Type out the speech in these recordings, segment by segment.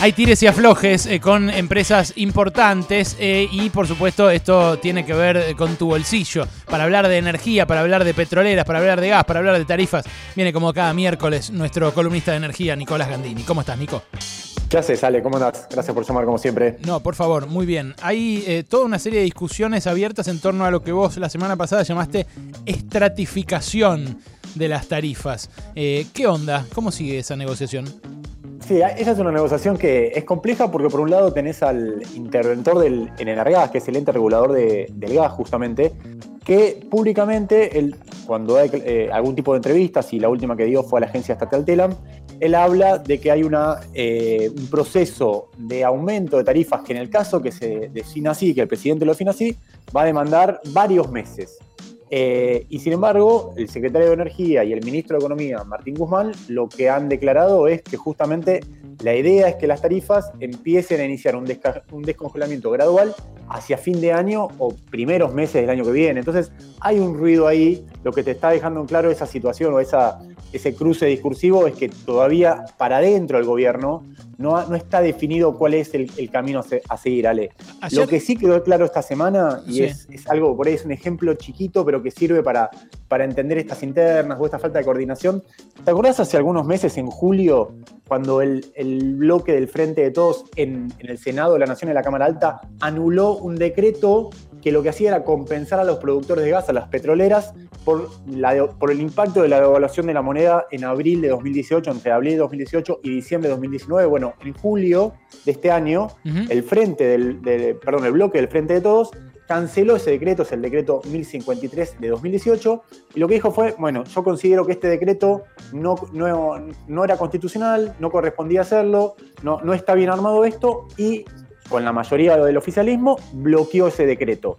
Hay tires y aflojes eh, con empresas importantes eh, y por supuesto esto tiene que ver eh, con tu bolsillo. Para hablar de energía, para hablar de petroleras, para hablar de gas, para hablar de tarifas, viene como cada miércoles nuestro columnista de energía, Nicolás Gandini. ¿Cómo estás, Nico? ¿Qué haces, Ale? ¿Cómo andás? Gracias por llamar, como siempre. No, por favor, muy bien. Hay toda una serie de discusiones abiertas en torno a lo que vos la semana pasada llamaste estratificación de las tarifas. ¿Qué onda? ¿Cómo sigue esa negociación? Sí, esa es una negociación que es compleja porque por un lado tenés al interventor del, en el gas, que es el ente regulador del gas justamente, que públicamente, él, cuando hay eh, algún tipo de entrevistas, y la última que dio fue a la agencia estatal Telam, él habla de que hay eh, un proceso de aumento de tarifas que en el caso que se defina así, que el presidente lo defina así, va a demandar varios meses. Eh, y sin embargo, el secretario de Energía y el ministro de Economía, Martín Guzmán, lo que han declarado es que justamente la idea es que las tarifas empiecen a iniciar un, descongelamiento gradual hacia fin de año o primeros meses del año que viene. Entonces, hay un ruido ahí. Lo que te está dejando en claro esa situación o ese cruce discursivo es que todavía para dentro del gobierno no, no está definido cuál es el, camino a seguir, Ale. Lo que sí quedó claro esta semana, y es, algo, por ahí es un ejemplo chiquito, pero que sirve para, para entender estas internas o esta falta de coordinación. ¿Te acordás hace algunos meses, en julio, cuando el, bloque del Frente de Todos en, en el Senado de la Nación, en la Cámara Alta, anuló un decreto que lo que hacía era compensar a los productores de gas, a las petroleras, por, la, por el impacto de la devaluación de la moneda en abril de 2018, entre abril de 2018 y diciembre de 2019. Bueno, en julio de este año, el frente del, perdón, el bloque del Frente de Todos canceló ese decreto, es el decreto 1053 de 2018, y lo que dijo fue, bueno, yo considero que este decreto no, no, era constitucional, no correspondía hacerlo, no, no está bien armado esto, y con la mayoría del oficialismo, bloqueó ese decreto.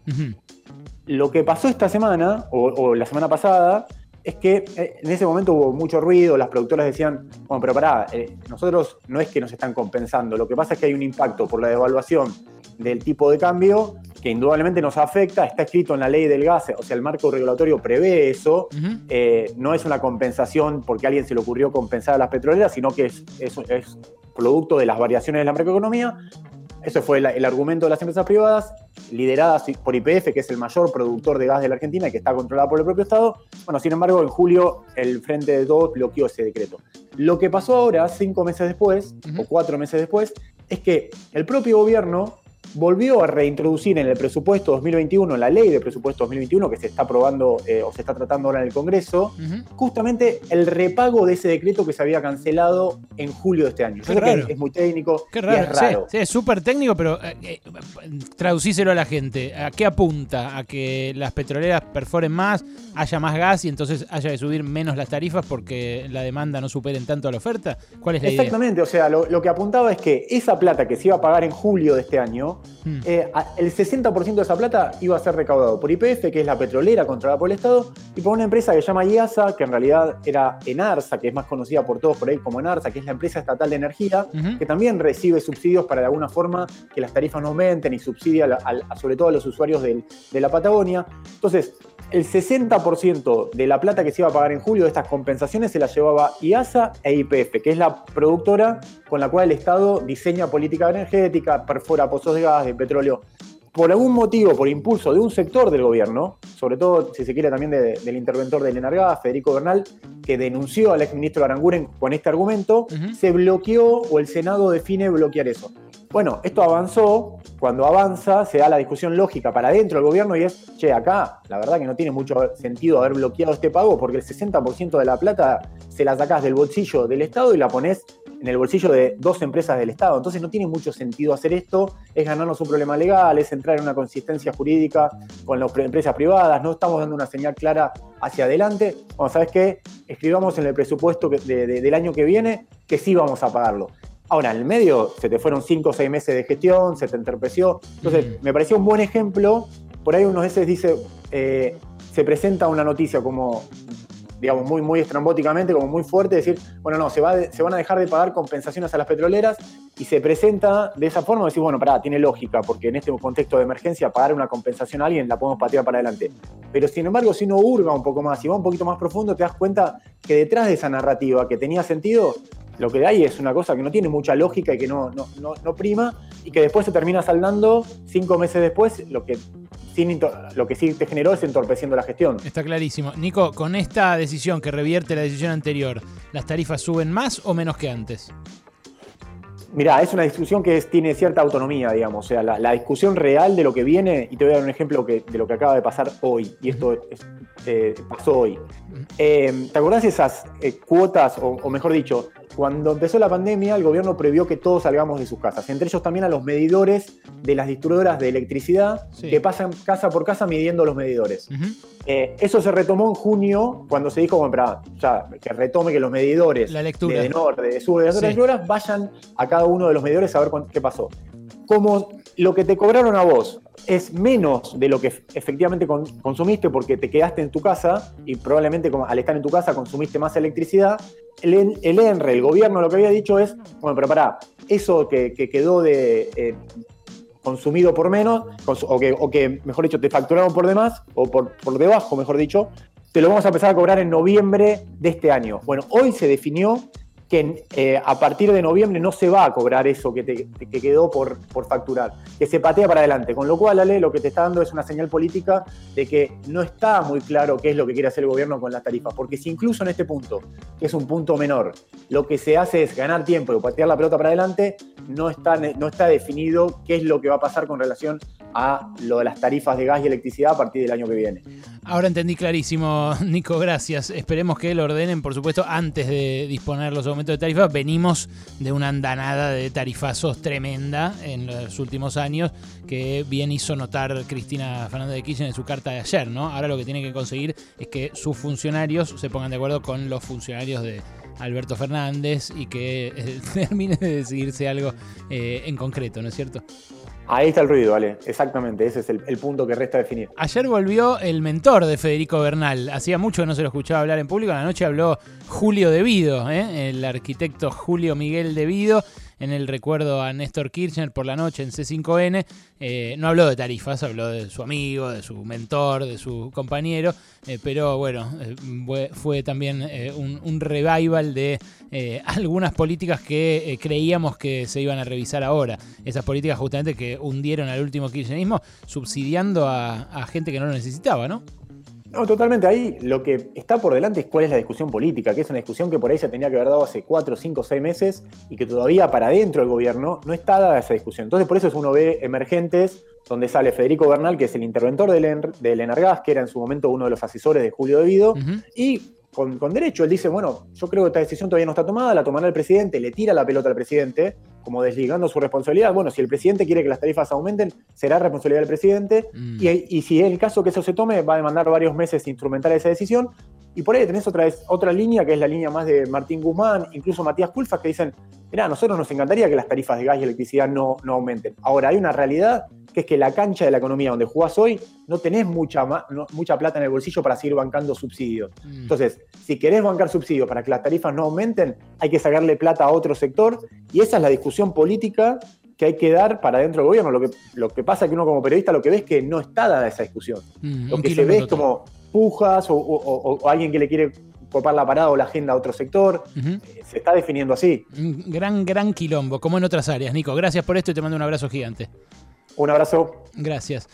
Lo que pasó esta semana, o, la semana pasada, es que eh, en ese momento hubo mucho ruido, las productoras decían, bueno, pero pará, eh, nosotros no es que nos están compensando, lo que pasa es que hay un impacto por la devaluación del tipo de cambio que indudablemente nos afecta, está escrito en la ley del gas, o sea, el marco regulatorio prevé eso, eh, no es una compensación porque a alguien se le ocurrió compensar a las petroleras, sino que es, es, es producto de las variaciones de la macroeconomía, ese fue el, argumento de las empresas privadas, lideradas por IPF, que es el mayor productor de gas de la Argentina y que está controlado por el propio Estado. Bueno, sin embargo, en julio el Frente de Todos bloqueó ese decreto. Lo que pasó ahora, cinco meses después, o cuatro meses después, es que el propio gobierno volvió a reintroducir en el presupuesto 2021, en la ley de presupuesto 2021 que se está aprobando eh, o se está tratando ahora en el Congreso, justamente el repago de ese decreto que se había cancelado en julio de este año. Yo creo que es muy técnico Qué raro. es raro. Sí, es súper técnico, pero eh, eh, traducíselo a la gente. ¿A qué apunta? ¿A que las petroleras perforen más, haya más gas y entonces haya de subir menos las tarifas porque la demanda no superen tanto a la oferta? ¿Cuál es la idea? Exactamente, o sea, lo que apuntaba es que esa plata que se iba a pagar en julio de este año, Hmm. Eh, el 60% de esa plata iba a ser recaudado por IPF, que es la petrolera controlada por el Estado, y por una empresa que se llama IASA, que en realidad era Enarsa, que es más conocida por todos por ahí como Enarsa, que es la empresa estatal de energía, que también recibe subsidios para de alguna forma que las tarifas no aumenten y subsidia sobre todo a los usuarios de la Patagonia. Entonces, el 60% de la plata que se iba a pagar en julio de estas compensaciones se la llevaba IASA e IPF, que es la productora con la cual el Estado diseña política energética, perfora pozos de gas, de petróleo. Por algún motivo, por impulso de un sector del gobierno, sobre todo, si se quiere, también del interventor del Enargas, Federico Bernal, que denunció al exministro Aranguren con este argumento, se bloqueó o el Senado define bloquear eso. Bueno, esto avanzó, cuando avanza se da la discusión lógica para dentro del gobierno y es, che, acá la verdad que no tiene mucho sentido haber bloqueado este pago porque el 60% de la plata se la sacás del bolsillo del Estado y la pones en el bolsillo de dos empresas del Estado. Entonces no tiene mucho sentido hacer esto, es ganarnos un problema legal, es entrar en una consistencia jurídica con las empresas privadas, no estamos dando una señal clara hacia adelante. Bueno, ¿sabes qué? Escribamos en el presupuesto del año que viene que sí vamos a pagarlo. Ahora, en el medio se te fueron cinco o seis meses de gestión, se te enterpeció. Entonces, me pareció un buen ejemplo. Por ahí unos veces dice, eh, se presenta una noticia como, digamos, muy, muy estrambóticamente, como muy fuerte, decir, bueno, no, se, va se van a dejar de pagar compensaciones a las petroleras y se presenta de esa forma, decir, bueno, pará, tiene lógica, porque en este contexto de emergencia pagar una compensación a alguien la podemos patear para adelante. Pero sin embargo, si uno hurga un poco más y va un poquito más profundo, te das cuenta que detrás de esa narrativa que tenía sentido, lo que hay es una cosa que no tiene mucha lógica y que no, no, no, prima, y que después se termina saldando cinco meses después, lo que, sin, lo que sí te generó es entorpeciendo la gestión. Está clarísimo. Nico, con esta decisión que revierte la decisión anterior, ¿las tarifas suben más o menos que antes? Mirá, es una discusión que tiene cierta autonomía, digamos. O sea, la, discusión real de lo que viene, y te voy a dar un ejemplo de lo que acaba de pasar hoy, y esto eh, pasó hoy. Eh, ¿Te acordás de esas eh, cuotas, o, mejor dicho, cuando empezó la pandemia, el gobierno previó que todos salgamos de sus casas, entre ellos también a los medidores de las distribuidoras de electricidad que pasan casa por casa midiendo los medidores. Eh, eso se retomó en junio cuando se dijo, bueno, ya, que retome que los medidores de norte, de sur, de las horas vayan a cada uno de los medidores a ver qué pasó. Como lo que te cobraron a vos es menos de lo que efectivamente consumiste porque te quedaste en tu casa y probablemente al estar en tu casa consumiste más electricidad, el, el ENRE, el gobierno, lo que había dicho es, bueno, pero pará, eso que, quedó de... Eh, consumido por menos, o que, o que, mejor dicho, te facturaron por demás, o por, por debajo, mejor dicho, te lo vamos a empezar a cobrar en noviembre de este año. Bueno, hoy se definió que eh, a partir de noviembre no se va a cobrar eso que te quedó por, por, facturar, que se patea para adelante. Con lo cual, Ale, lo que te está dando es una señal política de que no está muy claro qué es lo que quiere hacer el gobierno con las tarifas. Porque si incluso en este punto, que es un punto menor, lo que se hace es ganar tiempo y patear la pelota para adelante, no está, no está definido qué es lo que va a pasar con relación a lo de las tarifas de gas y electricidad a partir del año que viene. Ahora entendí clarísimo, Nico, gracias. Esperemos que lo ordenen, por supuesto, antes de disponer los aumentos de tarifas. Venimos de una andanada de tarifazos tremenda en los últimos años que bien hizo notar Cristina Fernández de Kirchner en su carta de ayer, ¿no? Ahora lo que tiene que conseguir es que sus funcionarios se pongan de acuerdo con los funcionarios de Alberto Fernández y que termine de decidirse algo eh, en concreto, ¿no es cierto? Ahí está el ruido, vale. Exactamente, ese es el, punto que resta definir. Ayer volvió el mentor de Federico Bernal. Hacía mucho que no se lo escuchaba hablar en público. La noche habló Julio Devido, ¿eh? el arquitecto Julio Miguel Devido en el recuerdo a Néstor Kirchner por la noche en C5N. Eh, no habló de tarifas, habló de su amigo, de su mentor, de su compañero, eh, pero bueno, eh, fue, también un, revival de algunas políticas que creíamos que se iban a revisar ahora. Esas políticas justamente que hundieron al último kirchnerismo, subsidiando a, a gente que no lo necesitaba, ¿no? No, totalmente. Ahí lo que está por delante es cuál es la discusión política, que es una discusión que por ahí se tenía que haber dado hace cuatro, cinco, seis meses y que todavía para dentro del gobierno no está dada esa discusión. Entonces, por eso uno ve emergentes donde sale Federico Bernal, que es el interventor del, del Energas, que era en su momento uno de los asesores de Julio Devido, y con, con, derecho, él dice, bueno, yo creo que esta decisión todavía no está tomada, la tomará el presidente, le tira la pelota al presidente, como desligando su responsabilidad. Bueno, si el presidente quiere que las tarifas aumenten, será responsabilidad del presidente. Mm. Y, si es el caso que eso se tome, va a demandar varios meses instrumentar esa decisión. Y por ahí tenés otra, vez, otra línea, que es la línea más de Martín Guzmán, incluso Matías Culfas, que dicen, mira, a nosotros nos encantaría que las tarifas de gas y electricidad no, no aumenten. Ahora, hay una realidad que es que la cancha de la economía donde jugás hoy no tenés mucha, mucha plata en el bolsillo para seguir bancando subsidios. Mm. Entonces, si querés bancar subsidios para que las tarifas no aumenten, hay que sacarle plata a otro sector y esa es la discusión política que hay que dar para dentro del gobierno. Lo que, lo que pasa es que uno como periodista lo que ve es que no está dada esa discusión. Mm, lo que se ve es como pujas o, alguien que le quiere copar la parada o la agenda a otro sector. Eh, se está definiendo así. Gran, gran quilombo, como en otras áreas. Nico, gracias por esto y te mando un abrazo gigante. Un abrazo. Gracias.